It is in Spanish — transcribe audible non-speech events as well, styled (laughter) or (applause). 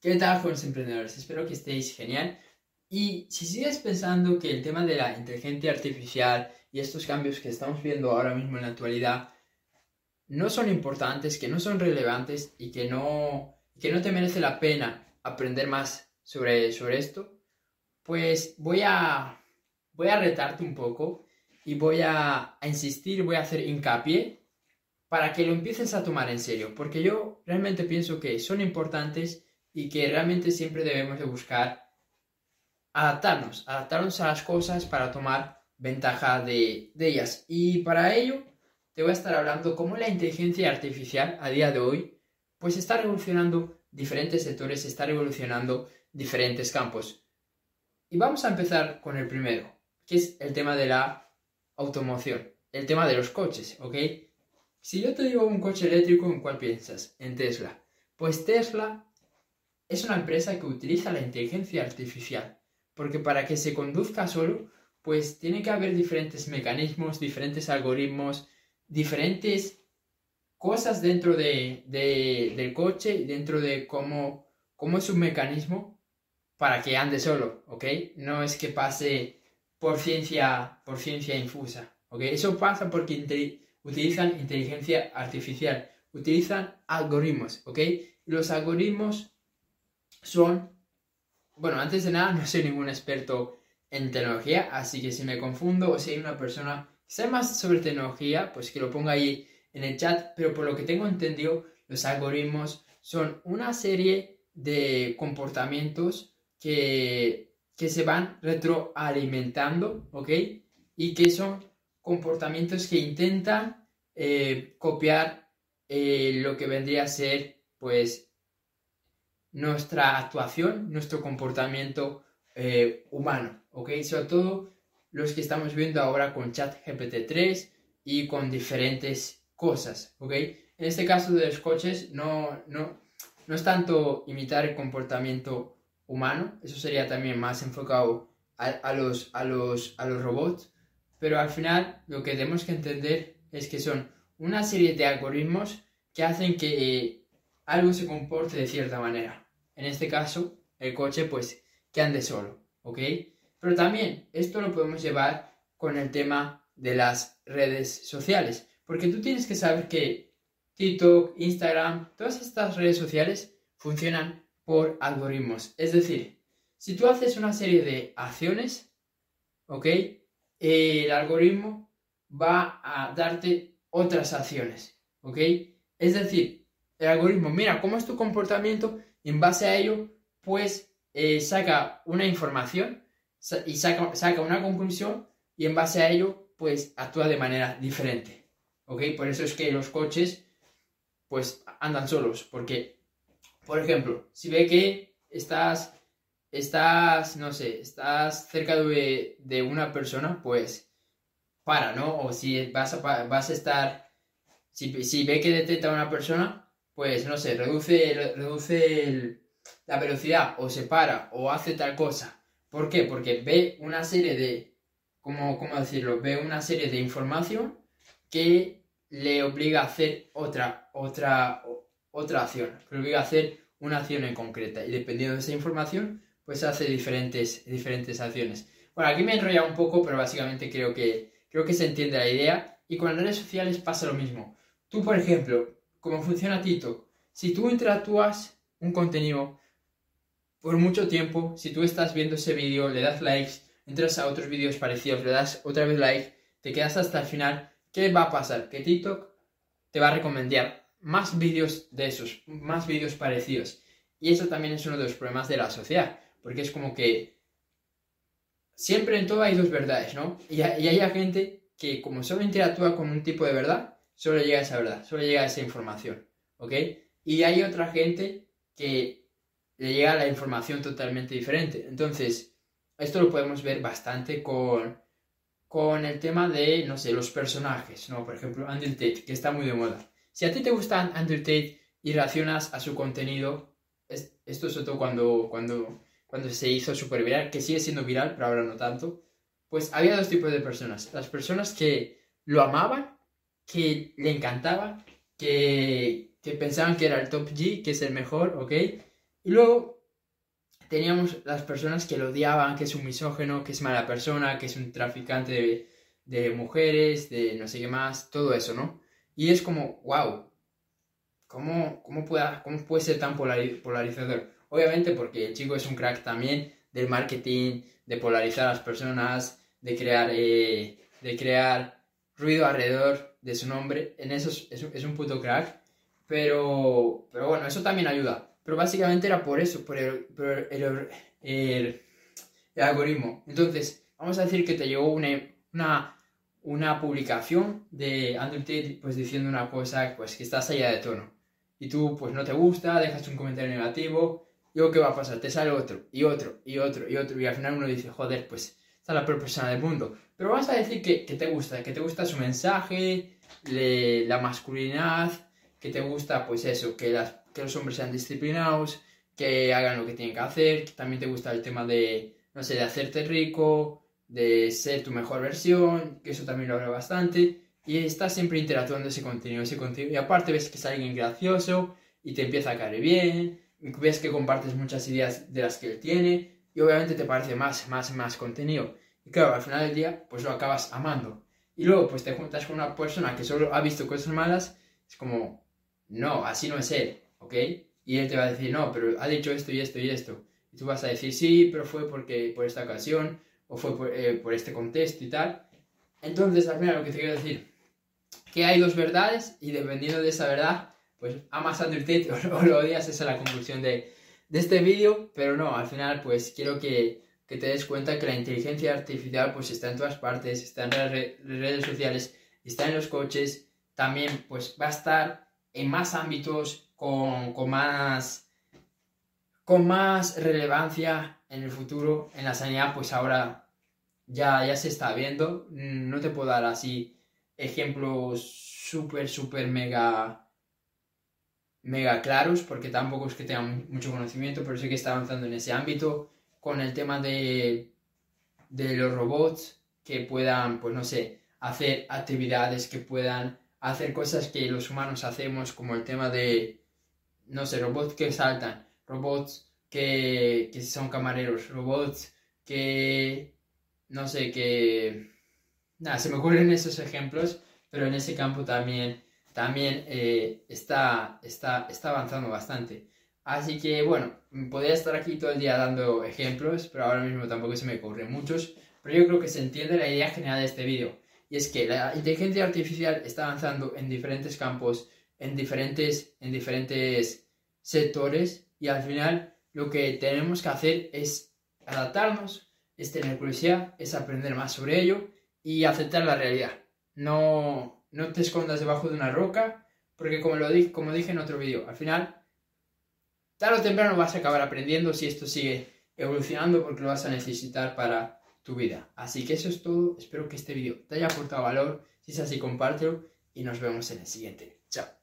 ¿Qué tal, jóvenes emprendedores? Espero que estéis genial. Y si sigues pensando que el tema de la inteligencia artificial y estos cambios que estamos viendo ahora mismo en la actualidad no son importantes, que no son relevantes y que no, que no te merece la pena aprender más sobre, sobre esto, pues voy a, voy a retarte un poco y voy a, a insistir, voy a hacer hincapié para que lo empieces a tomar en serio, porque yo realmente pienso que son importantes y que realmente siempre debemos de buscar adaptarnos, adaptarnos a las cosas para tomar ventaja de, ellas. Y para ello te voy a estar hablando cómo la inteligencia artificial a día de hoy pues está revolucionando diferentes sectores, está revolucionando diferentes campos. Y vamos a empezar con el primero, que es el tema de la automoción, el tema de los coches, ¿ok? Si yo te digo un coche eléctrico, ¿en cuál piensas? En Tesla. Pues Tesla es una empresa que utiliza la inteligencia artificial, porque para que se conduzca solo, pues tiene que haber diferentes mecanismos, diferentes algoritmos, diferentes cosas dentro de, del coche dentro de cómo, cómo es un mecanismo para que ande solo, ¿ok? No es que pase por ciencia, por ciencia infusa, ¿ok? Eso pasa porque utilizan inteligencia artificial, utilizan algoritmos, ¿ok? Los algoritmos son, bueno, antes de nada (laughs) no soy ningún experto en tecnología, así que si me confundo o si hay una persona que sabe más sobre tecnología, pues que lo ponga ahí en el chat, pero por lo que tengo entendido, los algoritmos son una serie de comportamientos que, que se van retroalimentando, ¿ok? Y que son comportamientos que intentan eh, copiar eh, lo que vendría a ser, pues, nuestra actuación, nuestro comportamiento eh, humano, ¿ok? Sobre todo los que estamos viendo ahora con ChatGPT 3 y con diferentes cosas, ¿ok? En este caso de los coches no, no, no es tanto imitar el comportamiento humano, eso sería también más enfocado a, los, a, los, a los robots, pero al final lo que tenemos que entender es que son una serie de algoritmos que hacen que algo se comporte de cierta manera. En este caso, el coche, pues, que ande solo, ¿ok? Pero también esto lo podemos llevar con el tema de las redes sociales, porque tú tienes que saber que TikTok, Instagram, todas estas redes sociales funcionan por algoritmos. Es decir, si tú haces una serie de acciones, ¿ok? El algoritmo va a darte otras acciones, ¿ok? Es decir, el algoritmo mira cómo es tu comportamiento y en base a ello, pues eh, saca una información y saca, saca una conclusión y en base a ello, pues actúa de manera diferente. ¿Ok? Por eso es que los coches, pues andan solos. Porque, por ejemplo, si ve que estás, estás, no sé, estás cerca de, de una persona, pues para, ¿no? O si vas a, vas a estar, si, si ve que detecta a una persona, pues no sé, reduce, reduce la velocidad o se para o hace tal cosa. ¿Por qué? Porque ve una serie de, ¿cómo, cómo decirlo? Ve una serie de información que le obliga a hacer otra, otra, otra acción, le obliga a hacer una acción en concreta y dependiendo de esa información, pues hace diferentes, diferentes acciones. Bueno, aquí me he enrollado un poco, pero básicamente creo que, creo que se entiende la idea y con las redes sociales pasa lo mismo. Tú, por ejemplo, cómo funciona TikTok. Si tú interactúas un contenido por mucho tiempo, si tú estás viendo ese vídeo, le das likes, entras a otros vídeos parecidos, le das otra vez like, te quedas hasta el final, ¿qué va a pasar? Que TikTok te va a recomendar más vídeos de esos, más vídeos parecidos. Y eso también es uno de los problemas de la sociedad, porque es como que siempre en todo hay dos verdades, ¿no? Y hay gente que como solo interactúa con un tipo de verdad, solo llega esa verdad, solo llega esa información, ¿ok? Y hay otra gente que le llega la información totalmente diferente. Entonces, esto lo podemos ver bastante con, con el tema de, no sé, los personajes, ¿no? Por ejemplo, Andrew Tate, que está muy de moda. Si a ti te gusta Andrew Tate y reaccionas a su contenido, esto es todo cuando, cuando, cuando se hizo súper viral, que sigue siendo viral, pero ahora no tanto, pues había dos tipos de personas. Las personas que lo amaban que le encantaba, que, que pensaban que era el top G, que es el mejor, ¿ok? Y luego teníamos las personas que lo odiaban, que es un misógeno, que es mala persona, que es un traficante de, mujeres, de no sé qué más, todo eso, ¿no? Y es como, wow, ¿cómo, cómo, puede, cómo puede ser tan polarizador? Obviamente porque el chico es un crack también del marketing, de polarizar a las personas, de crear, eh, de crear ruido alrededor de su nombre. En eso es, un puto crack. Pero, pero bueno, eso también ayuda. Pero básicamente era por eso, por el, el, algoritmo. Entonces, vamos a decir que te llegó una, una, publicación de Andrew Tate pues diciendo una cosa pues que estás allá de tono. Y tú pues no te gusta, dejas un comentario negativo luego, ¿qué va a pasar? Te sale otro, y otro, y otro, y otro, y al final uno dice, joder, pues la peor persona del mundo. Pero vamos a decir que, te gusta, que te gusta su mensaje, la masculinidad, que te gusta, pues eso, que los hombres sean disciplinados, que hagan lo que tienen que hacer, que también te gusta el tema de, no sé, de hacerte rico, de ser tu mejor versión, que eso también lo habla bastante, y estás siempre interactuando ese contenido, ese contenido, y aparte ves que es alguien gracioso, y te empieza a caer bien, ves que compartes muchas ideas de las que él tiene y obviamente te parece más, más, más contenido. Y claro, al final del día, pues lo acabas amando. Y luego, pues te juntas con una persona que solo ha visto cosas malas, es como, no, así no es él, ¿ok? Y él te va a decir, no, pero ha dicho esto y esto y esto. Y tú vas a decir, sí, pero fue porque, por esta ocasión, o fue por, eh, por este contexto y tal. Entonces, al final lo que te quiero decir, que hay dos verdades y dependiendo de esa verdad, pues amas a Andrew Tate (laughs) o, lo odias, esa es la conclusión de, este vídeo, pero no, al final pues quiero que, te des cuenta que la inteligencia artificial pues está en todas partes, está en las redes sociales, está en los coches, también pues va a estar en más ámbitos con, más con más relevancia en el futuro en la sanidad pues ahora ya, ya se está viendo. No te puedo dar así ejemplos súper súper mega mega claros, porque tampoco es que tengan mucho conocimiento, pero sí que está avanzando en ese ámbito, con el tema de, de los robots que puedan, pues no sé, hacer actividades, que puedan hacer cosas que los humanos hacemos, como el tema de, no sé, robots que saltan, robots que, que son camareros, robots que, no sé, que... Nada, se me ocurren esos ejemplos, pero en ese campo también también eh, está, está, está avanzando bastante. Así que bueno, podría estar aquí todo el día dando ejemplos, pero ahora mismo tampoco se me ocurren muchos. Pero yo creo que se entiende la idea general de este vídeo. Y es que la inteligencia artificial está avanzando en diferentes campos, en diferentes, en diferentes sectores. Y al final lo que tenemos que hacer es adaptarnos, es tener curiosidad, es aprender más sobre ello y aceptar la realidad. No, no te escondas debajo de una roca, porque como, lo di como dije en otro vídeo, al final, tarde o temprano vas a acabar aprendiendo si esto sigue evolucionando porque lo vas a necesitar para tu vida. Así que eso es todo, espero que este vídeo te haya aportado valor, si es así compártelo y nos vemos en el siguiente. Chao.